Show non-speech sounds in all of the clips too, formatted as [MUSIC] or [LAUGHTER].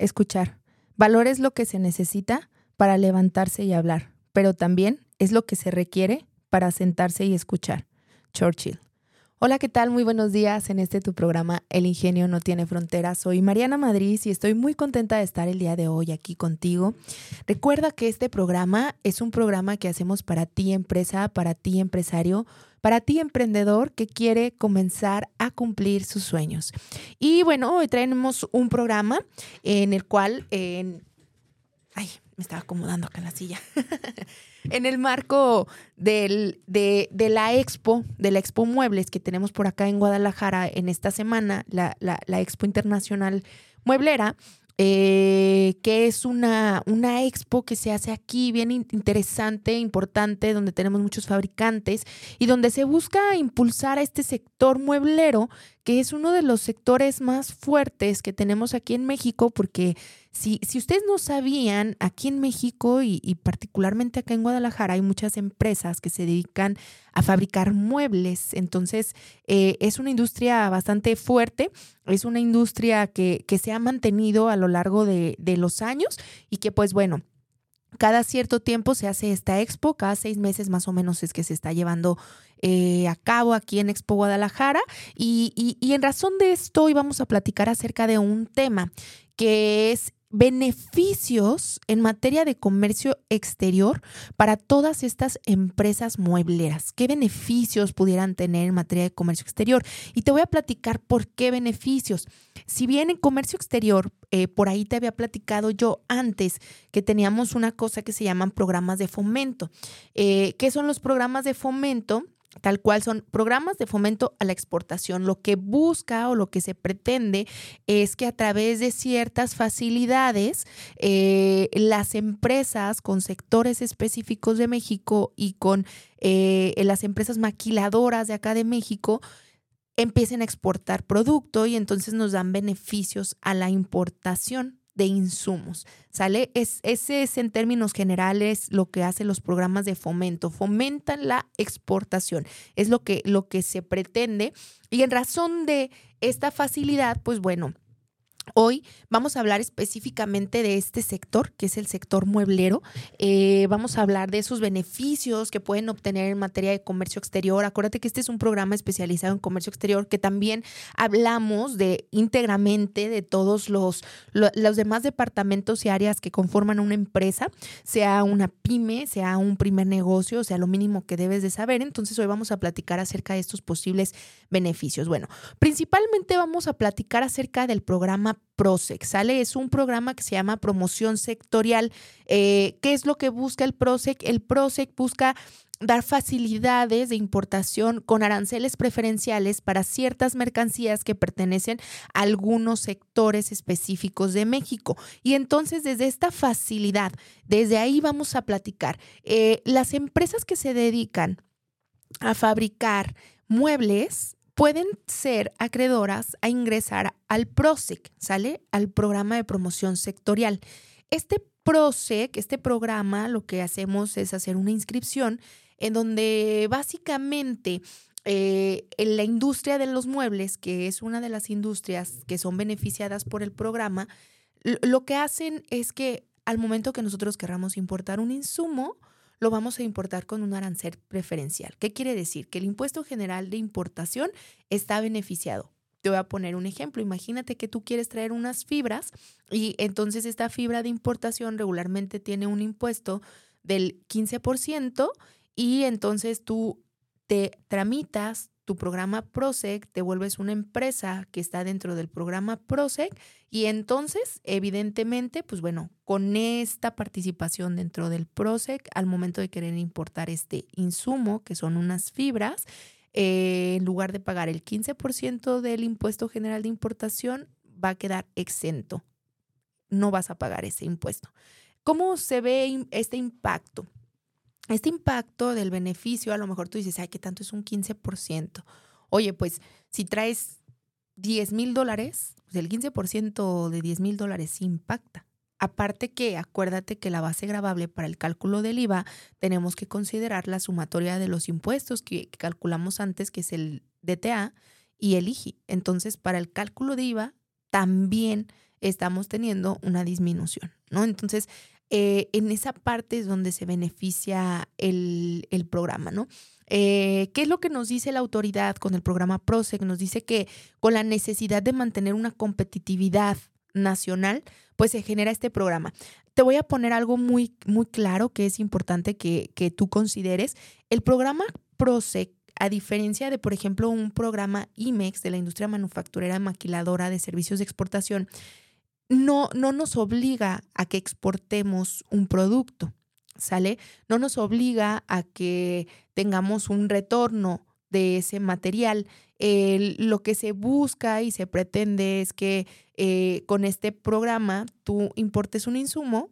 Escuchar. Valor es lo que se necesita para levantarse y hablar, pero también es lo que se requiere para sentarse y escuchar. Churchill. Hola, ¿qué tal? Muy buenos días en este tu programa El Ingenio no tiene fronteras. Soy Mariana Madrid y estoy muy contenta de estar el día de hoy aquí contigo. Recuerda que este programa es un programa que hacemos para ti empresa, para ti empresario, para ti emprendedor que quiere comenzar a cumplir sus sueños. Y bueno, hoy traemos un programa en el cual... Ay, me estaba acomodando acá en la silla. [LAUGHS] en el marco del, de, la expo, de la expo muebles que tenemos por acá en Guadalajara en esta semana, la, la, la expo internacional mueblera, eh, que es una, una expo que se hace aquí, bien interesante, importante, donde tenemos muchos fabricantes y donde se busca impulsar a este sector mueblero, que es uno de los sectores más fuertes que tenemos aquí en México, porque si, si ustedes no sabían, aquí en México y, particularmente acá en Guadalajara hay muchas empresas que se dedican a fabricar muebles. Entonces, eh, es una industria bastante fuerte, es una industria que, que se ha mantenido a lo largo de, de los años y que pues bueno, cada cierto tiempo se hace esta expo, cada seis meses más o menos es que se está llevando eh, a cabo aquí en Expo Guadalajara. Y, y, y en razón de esto hoy vamos a platicar acerca de un tema que es beneficios en materia de comercio exterior para todas estas empresas muebleras. ¿Qué beneficios pudieran tener en materia de comercio exterior? Y te voy a platicar por qué beneficios. Si bien en comercio exterior, eh, por ahí te había platicado yo antes que teníamos una cosa que se llaman programas de fomento. Eh, ¿Qué son los programas de fomento? Tal cual son programas de fomento a la exportación. Lo que busca o lo que se pretende es que a través de ciertas facilidades eh, las empresas con sectores específicos de México y con eh, las empresas maquiladoras de acá de México empiecen a exportar producto y entonces nos dan beneficios a la importación de insumos, ¿sale? Es, ese es en términos generales lo que hacen los programas de fomento, fomentan la exportación, es lo que, lo que se pretende y en razón de esta facilidad, pues bueno, Hoy vamos a hablar específicamente de este sector, que es el sector mueblero. Eh, vamos a hablar de esos beneficios que pueden obtener en materia de comercio exterior. Acuérdate que este es un programa especializado en comercio exterior que también hablamos de íntegramente de todos los, los demás departamentos y áreas que conforman una empresa, sea una pyme, sea un primer negocio, sea lo mínimo que debes de saber. Entonces hoy vamos a platicar acerca de estos posibles beneficios. Bueno, principalmente vamos a platicar acerca del programa PROSEC, ¿sale? Es un programa que se llama promoción sectorial. Eh, ¿Qué es lo que busca el PROSEC? El PROSEC busca dar facilidades de importación con aranceles preferenciales para ciertas mercancías que pertenecen a algunos sectores específicos de México. Y entonces desde esta facilidad, desde ahí vamos a platicar. Eh, las empresas que se dedican a fabricar muebles pueden ser acreedoras a ingresar al PROSEC, ¿sale? Al programa de promoción sectorial. Este PROSEC, este programa, lo que hacemos es hacer una inscripción en donde básicamente eh, en la industria de los muebles, que es una de las industrias que son beneficiadas por el programa, lo que hacen es que al momento que nosotros querramos importar un insumo, lo vamos a importar con un arancel preferencial. ¿Qué quiere decir? Que el impuesto general de importación está beneficiado. Te voy a poner un ejemplo. Imagínate que tú quieres traer unas fibras y entonces esta fibra de importación regularmente tiene un impuesto del 15% y entonces tú te tramitas tu programa PROSEC, te vuelves una empresa que está dentro del programa PROSEC y entonces, evidentemente, pues bueno, con esta participación dentro del PROSEC, al momento de querer importar este insumo, que son unas fibras, eh, en lugar de pagar el 15% del impuesto general de importación, va a quedar exento no vas a pagar ese impuesto. ¿Cómo se ve este impacto? Este impacto del beneficio, a lo mejor tú dices, ay, ¿qué tanto es un 15%? Oye, pues si traes 10 mil dólares, pues el 15% de 10 mil dólares impacta. Aparte que acuérdate que la base gravable para el cálculo del IVA tenemos que considerar la sumatoria de los impuestos que, calculamos antes, que es el DTA y el IGI. Entonces, para el cálculo de IVA también estamos teniendo una disminución, ¿no? Entonces, eh, en esa parte es donde se beneficia el, programa, ¿no? Eh, ¿Qué es lo que nos dice la autoridad con el programa PROSEC? Nos dice que con la necesidad de mantener una competitividad nacional, pues se genera este programa. Te voy a poner algo muy, muy claro que es importante que, que tú consideres. El programa PROSEC a diferencia de, por ejemplo, un programa IMEX de la industria manufacturera maquiladora de servicios de exportación, no, no nos obliga a que exportemos un producto, ¿sale? No nos obliga a que tengamos un retorno de ese material. lo que se busca y se pretende es que eh, con este programa tú importes un insumo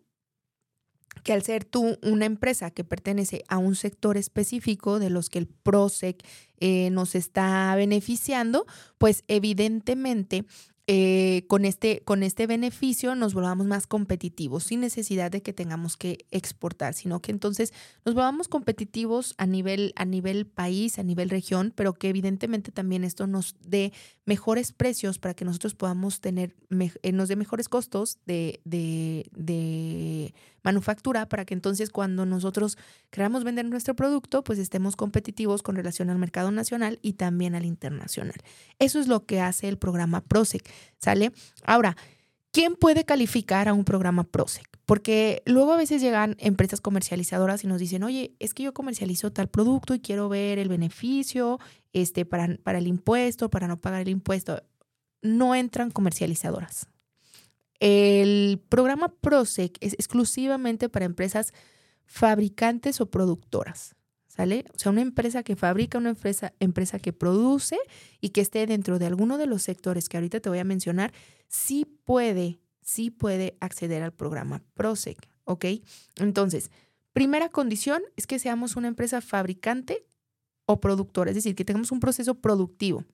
que al ser tú una empresa que pertenece a un sector específico de los que el PROSEC eh, nos está beneficiando, pues evidentemente eh, con, este, con este beneficio nos volvamos más competitivos, sin necesidad de que tengamos que exportar, sino que entonces nos volvamos competitivos a nivel, a nivel país, a nivel región, pero que evidentemente también esto nos dé mejores precios para que nosotros podamos tener, eh, nos dé mejores costos de, de, de manufactura, para que entonces cuando nosotros queramos vender nuestro producto, pues estemos competitivos con relación al mercado nacional y también al internacional. Eso es lo que hace el programa PROSEC. ¿sale? Ahora, ¿quién puede calificar a un programa PROSEC? Porque luego a veces llegan empresas comercializadoras y nos dicen, oye, es que yo comercializo tal producto y quiero ver el beneficio este, para, para el impuesto, para no pagar el impuesto. No entran comercializadoras. El programa PROSEC es exclusivamente para empresas fabricantes o productoras. O sea, una empresa que fabrica, una empresa, empresa que produce y que esté dentro de alguno de los sectores que ahorita te voy a mencionar, sí puede, sí puede acceder al programa PROSEC, ¿ok? Entonces, primera condición es que seamos una empresa fabricante o productora, es decir, que tengamos un proceso productivo.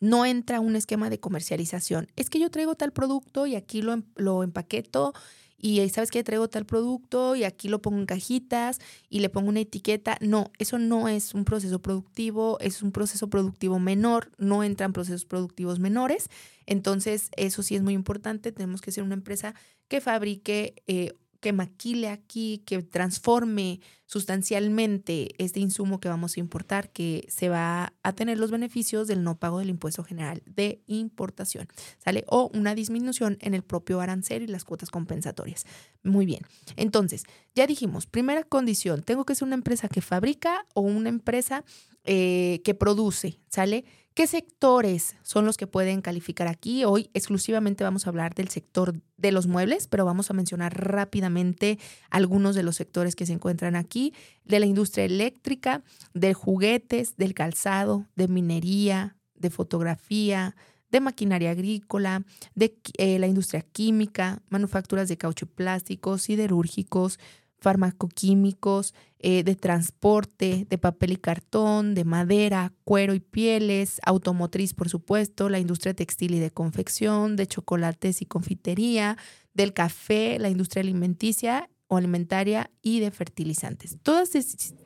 No entra un esquema de comercialización. Es que yo traigo tal producto y aquí lo, em, lo empaqueto y sabes que traigo tal producto y aquí lo pongo en cajitas y le pongo una etiqueta. No, eso no es un proceso productivo, es un proceso productivo menor, no entran procesos productivos menores. Entonces, eso sí es muy importante. Tenemos que ser una empresa que fabrique eh, que maquile aquí, que transforme sustancialmente este insumo que vamos a importar, que se va a tener los beneficios del no pago del impuesto general de importación, ¿sale? O una disminución en el propio arancel y las cuotas compensatorias. Muy bien. Entonces, ya dijimos, primera condición, tengo que ser una empresa que fabrica o una empresa eh, que produce, ¿sale? ¿Qué sectores son los que pueden calificar aquí? Hoy exclusivamente vamos a hablar del sector de los muebles, pero vamos a mencionar rápidamente algunos de los sectores que se encuentran aquí, de la industria eléctrica, de juguetes, del calzado, de minería, de fotografía, de maquinaria agrícola, de eh, la industria química, manufacturas de caucho plástico, siderúrgicos, farmacoquímicos, eh, de transporte, de papel y cartón, de madera, cuero y pieles, automotriz, por supuesto, la industria textil y de confección, de chocolates y confitería, del café, la industria alimenticia o alimentaria y de fertilizantes. Todos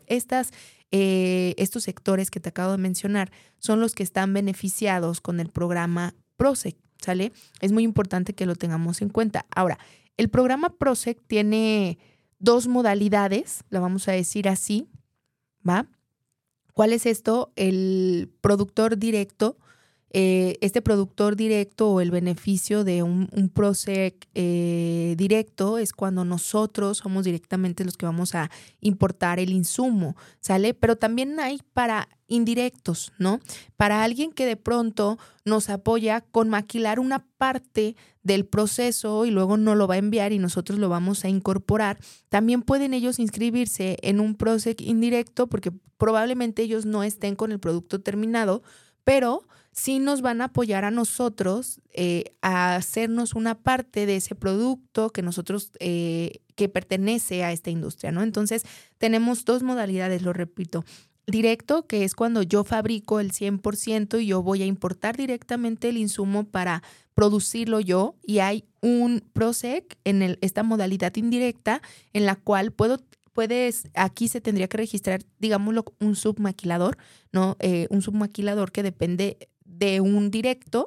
estas, eh, estos sectores que te acabo de mencionar son los que están beneficiados con el programa PROSEC, ¿sale? Es muy importante que lo tengamos en cuenta. Ahora, el programa PROSEC tiene dos modalidades, la vamos a decir así, ¿va? ¿Cuál es esto? El productor directo. Eh, este productor directo o el beneficio de un, un PROSEC eh, directo es cuando nosotros somos directamente los que vamos a importar el insumo, ¿sale? Pero también hay para indirectos, ¿no? Para alguien que de pronto nos apoya con maquilar una parte del proceso y luego no lo va a enviar y nosotros lo vamos a incorporar, también pueden ellos inscribirse en un PROSEC indirecto porque probablemente ellos no estén con el producto terminado, pero sí nos van a apoyar a nosotros eh, a hacernos una parte de ese producto que nosotros, eh, que pertenece a esta industria, ¿no? Entonces, tenemos dos modalidades, lo repito. Directo, que es cuando yo fabrico el 100% y yo voy a importar directamente el insumo para producirlo yo y hay un PROSEC en el, esta modalidad indirecta en la cual puedo puedes, aquí se tendría que registrar, digámoslo, un submaquilador, ¿no? Eh, un submaquilador que depende de un directo.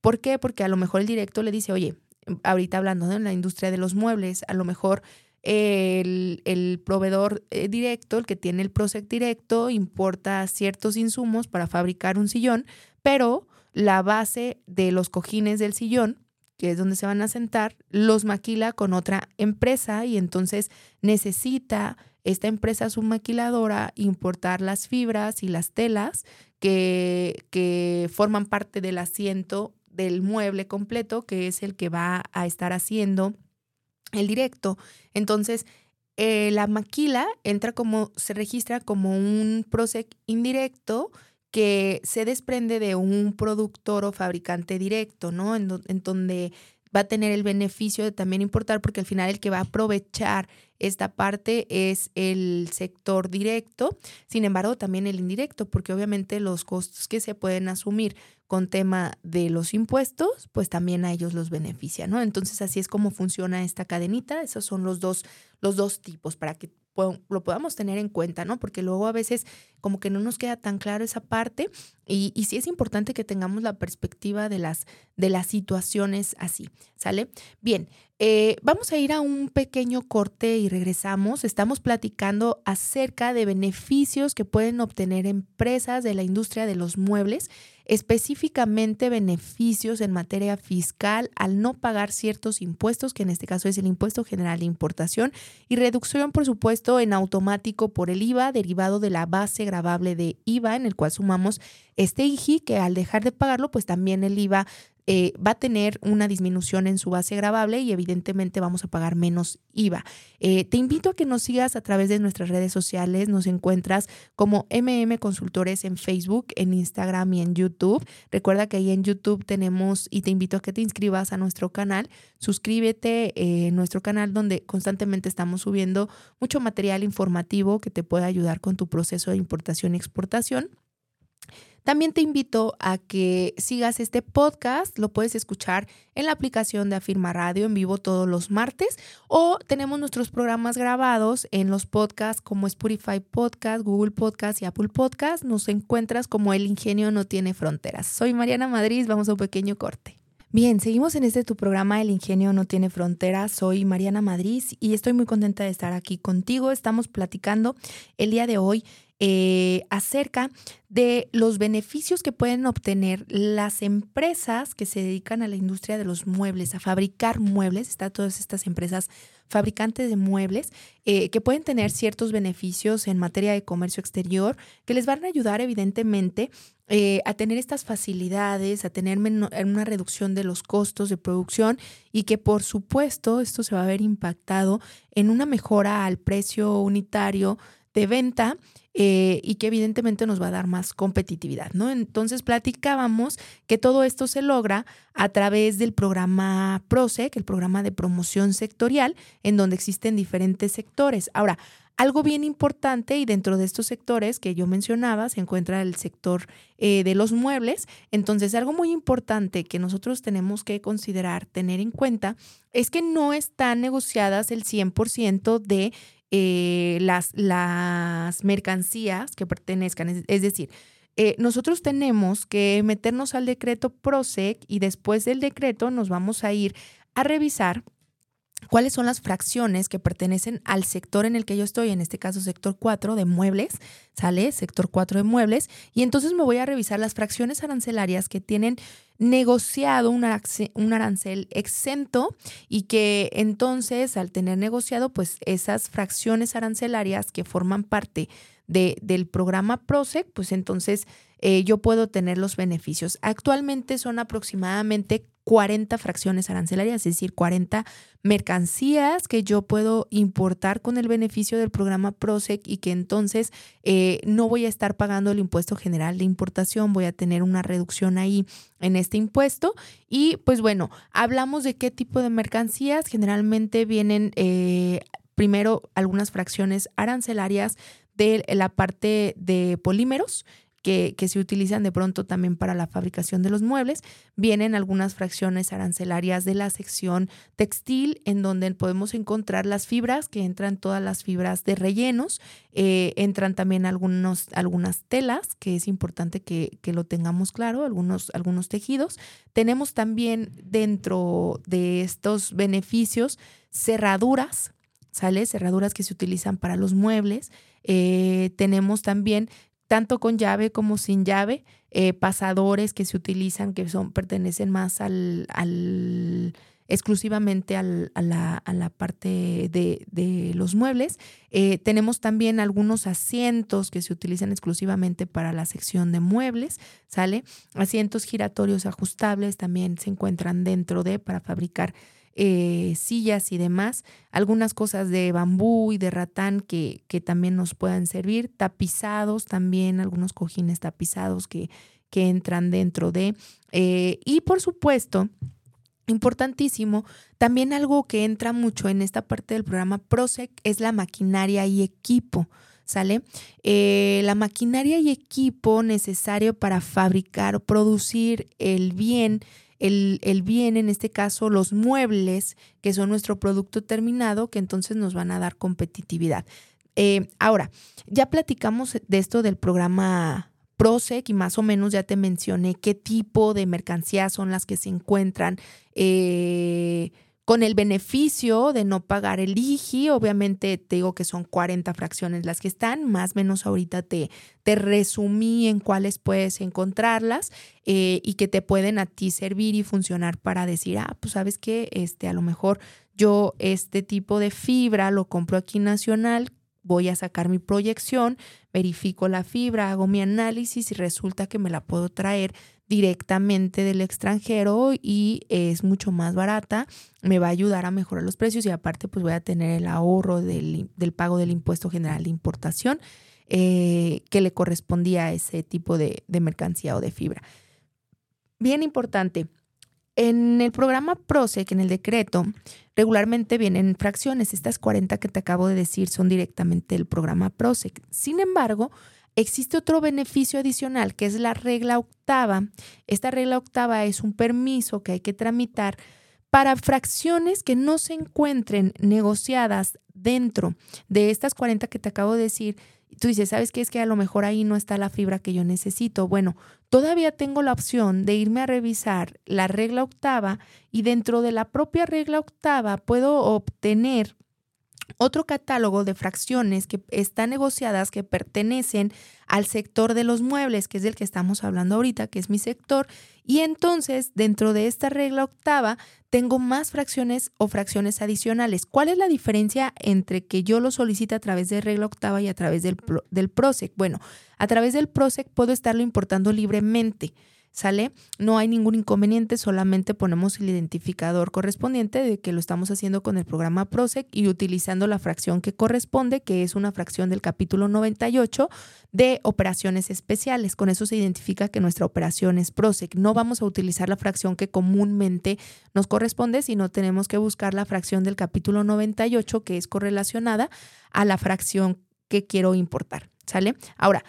¿Por qué? Porque a lo mejor el directo le dice, oye, ahorita hablando de la industria de los muebles, a lo mejor el, proveedor eh, directo, el que tiene el PROSEC directo, importa ciertos insumos para fabricar un sillón, pero la base de los cojines del sillón que es donde se van a sentar, los maquila con otra empresa y entonces necesita esta empresa submaquiladora importar las fibras y las telas que, forman parte del asiento del mueble completo, que es el que va a estar haciendo el directo. Entonces, eh, la maquila entra como, se registra como un PROSEC indirecto que se desprende de un productor o fabricante directo, ¿no? En, donde va a tener el beneficio de también importar, porque al final el que va a aprovechar esta parte es el sector directo, sin embargo también el indirecto, porque obviamente los costos que se pueden asumir con tema de los impuestos, pues también a ellos los beneficia, ¿no? Entonces así es como funciona esta cadenita, esos son los dos, los dos tipos para que lo podamos tener en cuenta, ¿no? Porque luego a veces como que no nos queda tan claro esa parte y, y sí es importante que tengamos la perspectiva de las, de las situaciones así, ¿sale? Bien, eh, vamos a ir a un pequeño corte y regresamos. Estamos platicando acerca de beneficios que pueden obtener empresas de la industria de los muebles, específicamente beneficios en materia fiscal al no pagar ciertos impuestos, que en este caso es el impuesto general de importación, y reducción, por supuesto, en automático por el IVA derivado de la base gravable de IVA, en el cual sumamos este IGI, que al dejar de pagarlo, pues también el IVA eh, va a tener una disminución en su base grabable y evidentemente vamos a pagar menos IVA. Eh, te invito a que nos sigas a través de nuestras redes sociales. Nos encuentras como MM Consultores en Facebook, en Instagram y en YouTube. Recuerda que ahí en YouTube tenemos y te invito a que te inscribas a nuestro canal. Suscríbete eh, en nuestro canal donde constantemente estamos subiendo mucho material informativo que te puede ayudar con tu proceso de importación y exportación. También te invito a que sigas este podcast, lo puedes escuchar en la aplicación de Afirma Radio en vivo todos los martes o tenemos nuestros programas grabados en los podcasts como Spotify Podcast, Google Podcast y Apple Podcast. Nos encuentras como El Ingenio no tiene fronteras. Soy Mariana Madrid, vamos a un pequeño corte. Bien, seguimos en este tu programa El Ingenio no tiene fronteras. Soy Mariana Madrid y estoy muy contenta de estar aquí contigo. Estamos platicando el día de hoy eh, acerca de los beneficios que pueden obtener las empresas que se dedican a la industria de los muebles, a fabricar muebles, están todas estas empresas fabricantes de muebles eh, que pueden tener ciertos beneficios en materia de comercio exterior que les van a ayudar evidentemente eh, a tener estas facilidades, a tener una reducción de los costos de producción y que por supuesto esto se va a ver impactado en una mejora al precio unitario de venta eh, y que evidentemente nos va a dar más competitividad, ¿no? Entonces platicábamos que todo esto se logra a través del programa PROSEC, el programa de promoción sectorial, en donde existen diferentes sectores. Ahora, algo bien importante y dentro de estos sectores que yo mencionaba se encuentra el sector eh, de los muebles. Entonces, algo muy importante que nosotros tenemos que considerar, tener en cuenta, es que no están negociadas el 100% de eh, las, las mercancías que pertenezcan. Es, decir, eh, nosotros tenemos que meternos al decreto PROSEC y después del decreto nos vamos a ir a revisar cuáles son las fracciones que pertenecen al sector en el que yo estoy, en este caso sector 4 de muebles, ¿sale? Sector 4 de muebles. Y entonces me voy a revisar las fracciones arancelarias que tienen negociado un, arancel exento y que entonces al tener negociado pues esas fracciones arancelarias que forman parte del programa PROSEC, pues entonces eh, yo puedo tener los beneficios. Actualmente son aproximadamente 40 fracciones arancelarias, es decir, 40 mercancías que yo puedo importar con el beneficio del programa PROSEC y que entonces eh, no voy a estar pagando el impuesto general de importación, voy a tener una reducción ahí en este impuesto. Y pues bueno, hablamos de qué tipo de mercancías. Generalmente vienen eh, primero algunas fracciones arancelarias de la parte de polímeros que, se utilizan de pronto también para la fabricación de los muebles. Vienen algunas fracciones arancelarias de la sección textil, en donde podemos encontrar las fibras, que entran todas las fibras de rellenos. Eh, entran también algunos, algunas telas, que es importante que, lo tengamos claro, algunos, algunos tejidos. Tenemos también dentro de estos beneficios cerraduras, ¿sale? Cerraduras que se utilizan para los muebles. Eh, tenemos también tanto con llave como sin llave, eh, pasadores que se utilizan, que son, pertenecen más al, exclusivamente al, a, la, a, la, parte de, de los muebles. Eh, tenemos también algunos asientos que se utilizan exclusivamente para la sección de muebles, ¿sale? Asientos giratorios ajustables también se encuentran dentro de para fabricar eh, sillas y demás, algunas cosas de bambú y de ratán que, que también nos puedan servir, tapizados también, algunos cojines tapizados que, que entran dentro de, eh, y por supuesto, importantísimo, también algo que entra mucho en esta parte del programa PROSEC es la maquinaria y equipo. ¿Sale? Eh, la maquinaria y equipo necesario para fabricar o producir el bien el, bien, en este caso los muebles, que son nuestro producto terminado, que entonces nos van a dar competitividad. Eh, ahora, ya platicamos de esto del programa PROSEC y más o menos ya te mencioné qué tipo de mercancías son las que se encuentran. Eh, con el beneficio de no pagar el IGI, obviamente te digo que son 40 fracciones las que están, más o menos ahorita te, te resumí en cuáles puedes encontrarlas eh, y que te pueden a ti servir y funcionar para decir, ah, pues sabes que este, a lo mejor yo este tipo de fibra lo compro aquí nacional, voy a sacar mi proyección, verifico la fibra, hago mi análisis y resulta que me la puedo traer directamente del extranjero y es mucho más barata, me va a ayudar a mejorar los precios y aparte pues voy a tener el ahorro del, pago del impuesto general de importación eh, que le correspondía a ese tipo de, de mercancía o de fibra. Bien importante, en el programa PROSEC, en el decreto, regularmente vienen fracciones. Estas 40 que te acabo de decir son directamente del programa PROSEC. Sin embargo, Existe otro beneficio adicional que es la regla octava. Esta regla octava es un permiso que hay que tramitar para fracciones que no se encuentren negociadas dentro de estas 40 que te acabo de decir. Tú dices, ¿sabes qué? Es que a lo mejor ahí no está la fibra que yo necesito. Bueno, todavía tengo la opción de irme a revisar la regla octava y dentro de la propia regla octava puedo obtener otro catálogo de fracciones que están negociadas que pertenecen al sector de los muebles, que es del que estamos hablando ahorita, que es mi sector. Y entonces, dentro de esta regla octava, tengo más fracciones o fracciones adicionales. ¿Cuál es la diferencia entre que yo lo solicite a través de regla octava y a través del, del PROSEC? Bueno, a través del PROSEC puedo estarlo importando libremente. ¿Sale? No hay ningún inconveniente, solamente ponemos el identificador correspondiente de que lo estamos haciendo con el programa PROSEC y utilizando la fracción que corresponde, que es una fracción del capítulo 98 de operaciones especiales. Con eso se identifica que nuestra operación es PROSEC. No vamos a utilizar la fracción que comúnmente nos corresponde, sino tenemos que buscar la fracción del capítulo 98 que es correlacionada a la fracción que quiero importar. ¿Sale? Ahora,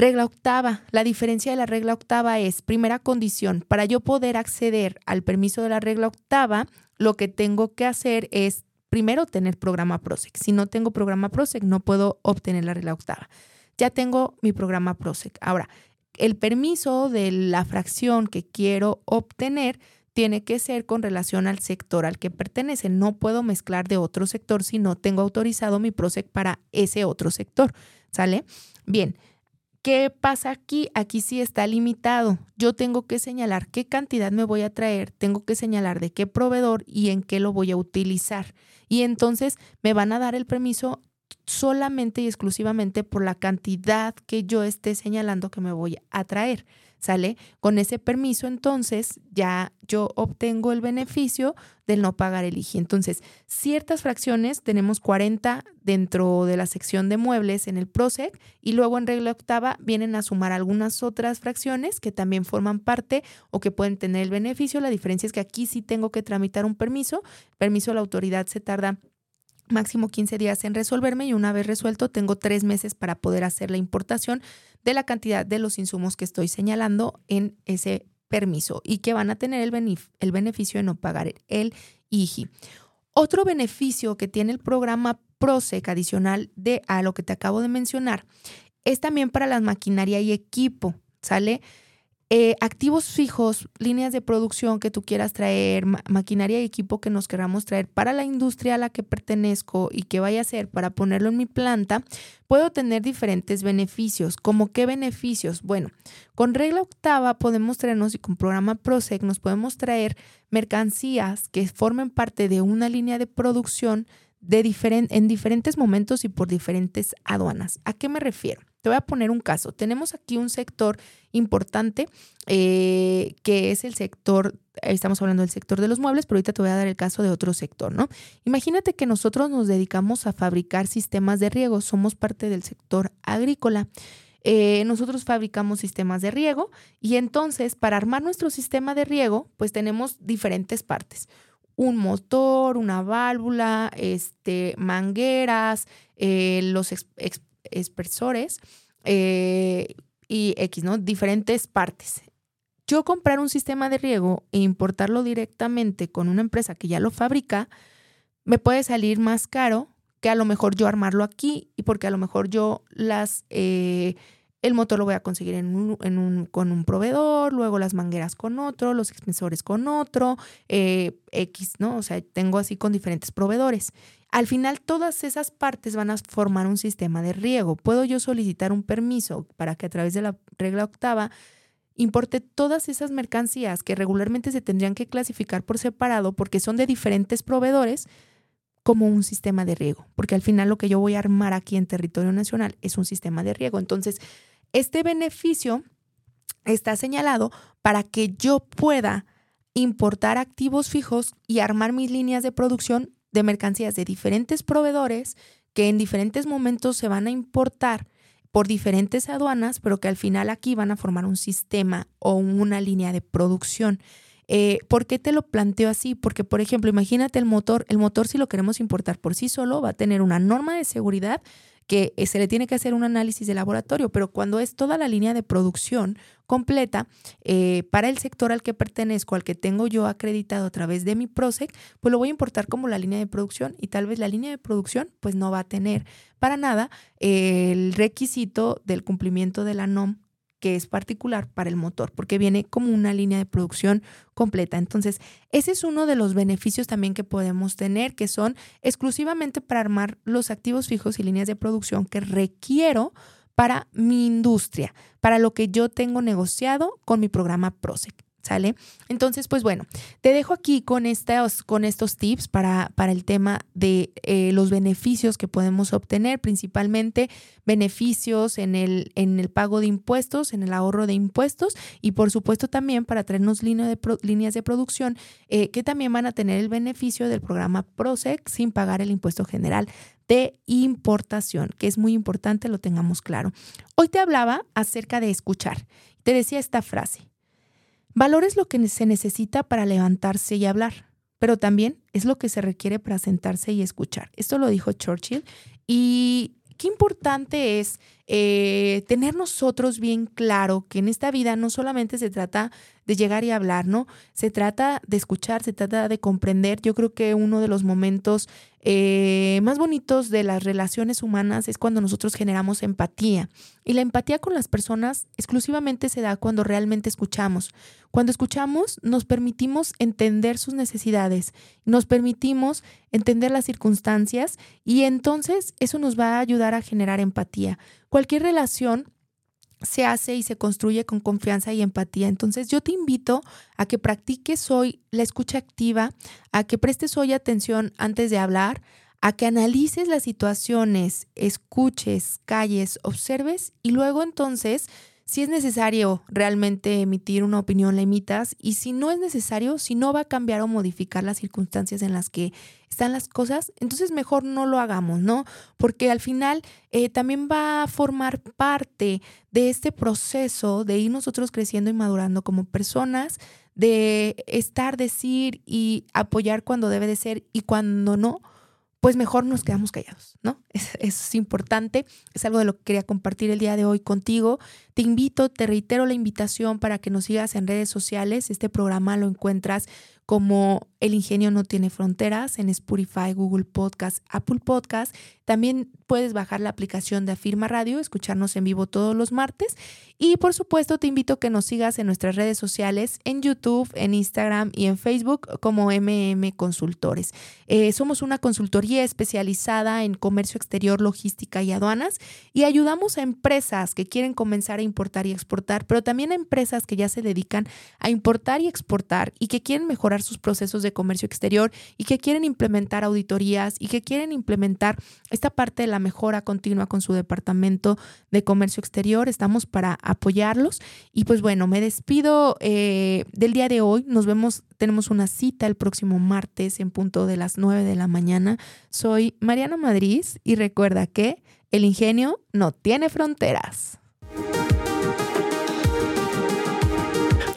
Regla octava. La diferencia de la regla octava es, primera condición, para yo poder acceder al permiso de la regla octava, lo que tengo que hacer es primero tener programa PROSEC. Si no tengo programa PROSEC, no puedo obtener la regla octava. Ya tengo mi programa PROSEC. Ahora, el permiso de la fracción que quiero obtener tiene que ser con relación al sector al que pertenece. No puedo mezclar de otro sector si no tengo autorizado mi PROSEC para ese otro sector. ¿Sale? Bien. ¿Qué pasa aquí? Aquí sí está limitado. Yo tengo que señalar qué cantidad me voy a traer, tengo que señalar de qué proveedor y en qué lo voy a utilizar. Y entonces me van a dar el permiso solamente y exclusivamente por la cantidad que yo esté señalando que me voy a traer. ¿Sale? Con ese permiso, entonces ya yo obtengo el beneficio del no pagar el IGI. Entonces, ciertas fracciones, tenemos 40 dentro de la sección de muebles en el PROSEC y luego en regla octava vienen a sumar algunas otras fracciones que también forman parte o que pueden tener el beneficio. La diferencia es que aquí sí tengo que tramitar un permiso. permiso de la autoridad se tarda máximo 15 días en resolverme y una vez resuelto tengo tres meses para poder hacer la importación de la cantidad de los insumos que estoy señalando en ese permiso y que van a tener el, beneficio de no pagar el IGI. Otro beneficio que tiene el programa PROSEC adicional de a lo que te acabo de mencionar es también para la maquinaria y equipo, ¿sale? Eh, activos fijos, líneas de producción que tú quieras traer, maquinaria y equipo que nos queramos traer para la industria a la que pertenezco y que vaya a ser para ponerlo en mi planta, puedo tener diferentes beneficios. ¿Cómo qué beneficios? Bueno, con regla octava podemos traernos y con programa PROSEC nos podemos traer mercancías que formen parte de una línea de producción de en diferentes momentos y por diferentes aduanas. ¿A qué me refiero? Te voy a poner un caso. Tenemos aquí un sector importante eh, que es el sector, estamos hablando del sector de los muebles, pero ahorita te voy a dar el caso de otro sector, ¿no? Imagínate que nosotros nos dedicamos a fabricar sistemas de riego, somos parte del sector agrícola. Eh, nosotros fabricamos sistemas de riego y entonces para armar nuestro sistema de riego, pues tenemos diferentes partes un motor, una válvula, este, mangueras, eh, los expresores eh, y X, ¿no? Diferentes partes. Yo comprar un sistema de riego e importarlo directamente con una empresa que ya lo fabrica, me puede salir más caro que a lo mejor yo armarlo aquí y porque a lo mejor yo las... Eh, el motor lo voy a conseguir en un, con un proveedor, luego las mangueras con otro, los extensores con otro, eh, X, ¿no? O sea, tengo así con diferentes proveedores. Al final, todas esas partes van a formar un sistema de riego. Puedo yo solicitar un permiso para que a través de la regla octava importe todas esas mercancías que regularmente se tendrían que clasificar por separado porque son de diferentes proveedores como un sistema de riego, porque al final lo que yo voy a armar aquí en territorio nacional es un sistema de riego. Entonces, este beneficio está señalado para que yo pueda importar activos fijos y armar mis líneas de producción de mercancías de diferentes proveedores que en diferentes momentos se van a importar por diferentes aduanas, pero que al final aquí van a formar un sistema o una línea de producción. Eh, ¿Por qué te lo planteo así? Porque, por ejemplo, imagínate el motor, el motor si lo queremos importar por sí solo va a tener una norma de seguridad que eh, se le tiene que hacer un análisis de laboratorio, pero cuando es toda la línea de producción completa eh, para el sector al que pertenezco, al que tengo yo acreditado a través de mi PROSEC, pues lo voy a importar como la línea de producción y tal vez la línea de producción pues no va a tener para nada el requisito del cumplimiento de la NOM que es particular para el motor, porque viene como una línea de producción completa. Entonces, ese es uno de los beneficios también que podemos tener, que son exclusivamente para armar los activos fijos y líneas de producción que requiero para mi industria, para lo que yo tengo negociado con mi programa PROSEC. ¿Sale? Entonces, pues bueno, te dejo aquí con estos, con estos tips para, para el tema de eh, los beneficios que podemos obtener, principalmente beneficios en el, en el pago de impuestos, en el ahorro de impuestos y por supuesto también para traernos línea de líneas de producción eh, que también van a tener el beneficio del programa PROSEC sin pagar el impuesto general de importación, que es muy importante, lo tengamos claro. Hoy te hablaba acerca de escuchar. Te decía esta frase. Valor es lo que se necesita para levantarse y hablar, pero también es lo que se requiere para sentarse y escuchar. Esto lo dijo Churchill y qué importante es eh, tener nosotros bien claro que en esta vida no solamente se trata de llegar y hablar, ¿no? Se trata de escuchar, se trata de comprender. Yo creo que uno de los momentos eh, más bonitos de las relaciones humanas es cuando nosotros generamos empatía. Y la empatía con las personas exclusivamente se da cuando realmente escuchamos. Cuando escuchamos nos permitimos entender sus necesidades, nos permitimos entender las circunstancias y entonces eso nos va a ayudar a generar empatía. Cualquier relación se hace y se construye con confianza y empatía. Entonces yo te invito a que practiques hoy la escucha activa, a que prestes hoy atención antes de hablar, a que analices las situaciones, escuches, calles, observes y luego entonces si es necesario realmente emitir una opinión, la emitas. Y si no es necesario, si no va a cambiar o modificar las circunstancias en las que están las cosas, entonces mejor no lo hagamos, ¿no? Porque al final eh, también va a formar parte de este proceso de ir nosotros creciendo y madurando como personas, de estar, decir y apoyar cuando debe de ser y cuando no pues mejor nos quedamos callados, ¿no? Eso es importante, es algo de lo que quería compartir el día de hoy contigo. Te invito, te reitero la invitación para que nos sigas en redes sociales. Este programa lo encuentras como El Ingenio No Tiene Fronteras en Spotify, Google Podcast, Apple Podcast. También puedes bajar la aplicación de Afirma Radio, escucharnos en vivo todos los martes. Y por supuesto te invito a que nos sigas en nuestras redes sociales, en YouTube, en Instagram y en Facebook como MM Consultores. Eh, somos una consultoría especializada en comercio exterior, logística y aduanas y ayudamos a empresas que quieren comenzar a importar y exportar, pero también a empresas que ya se dedican a importar y exportar y que quieren sus procesos de comercio exterior y que quieren implementar auditorías y que quieren implementar esta parte de la mejora continua con su departamento de comercio exterior. Estamos para apoyarlos. Y pues bueno, me despido eh, del día de hoy. Nos vemos, tenemos una cita el próximo martes en punto de las 9 de la mañana. Soy Mariana Madrid y recuerda que el ingenio no tiene fronteras.